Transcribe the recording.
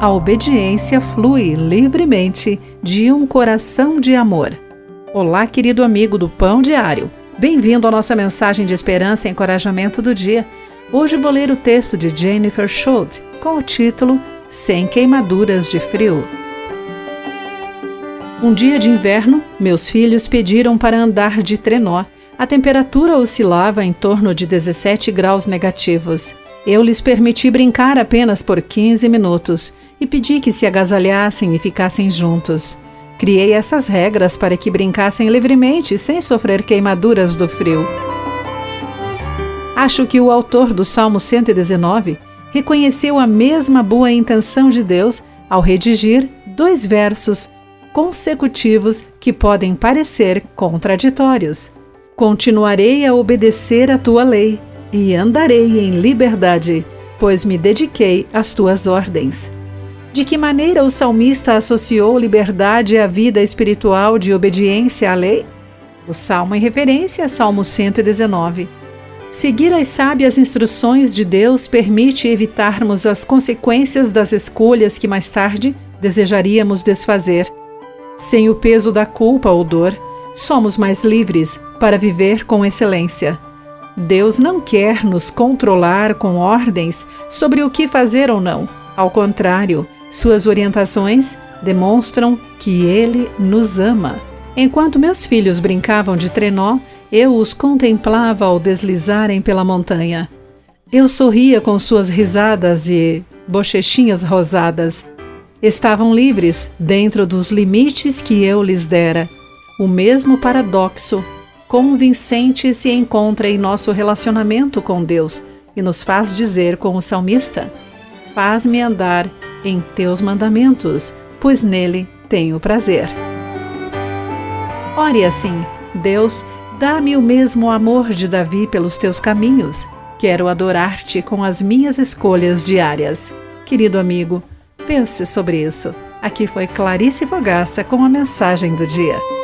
A obediência flui livremente de um coração de amor. Olá, querido amigo do Pão Diário. Bem-vindo à nossa mensagem de esperança e encorajamento do dia. Hoje vou ler o texto de Jennifer Schultz com o título Sem Queimaduras de Frio. Um dia de inverno, meus filhos pediram para andar de trenó. A temperatura oscilava em torno de 17 graus negativos. Eu lhes permiti brincar apenas por 15 minutos e pedi que se agasalhassem e ficassem juntos. Criei essas regras para que brincassem livremente sem sofrer queimaduras do frio. Acho que o autor do Salmo 119 reconheceu a mesma boa intenção de Deus ao redigir dois versos consecutivos que podem parecer contraditórios. Continuarei a obedecer a tua lei e andarei em liberdade, pois me dediquei às tuas ordens. De que maneira o salmista associou liberdade à vida espiritual de obediência à lei? O salmo em referência a Salmo 119. Seguir as sábias instruções de Deus permite evitarmos as consequências das escolhas que mais tarde desejaríamos desfazer. Sem o peso da culpa ou dor, somos mais livres para viver com excelência. Deus não quer nos controlar com ordens sobre o que fazer ou não. Ao contrário, suas orientações demonstram que Ele nos ama. Enquanto meus filhos brincavam de trenó, eu os contemplava ao deslizarem pela montanha. Eu sorria com suas risadas e bochechinhas rosadas. Estavam livres dentro dos limites que eu lhes dera. O mesmo paradoxo convincente se encontra em nosso relacionamento com Deus e nos faz dizer com o salmista: Faz-me andar em teus mandamentos, pois nele tenho prazer. Ore assim: Deus, dá-me o mesmo amor de Davi pelos teus caminhos. Quero adorar-te com as minhas escolhas diárias. Querido amigo, pense sobre isso. Aqui foi Clarice Fogaça com a mensagem do dia.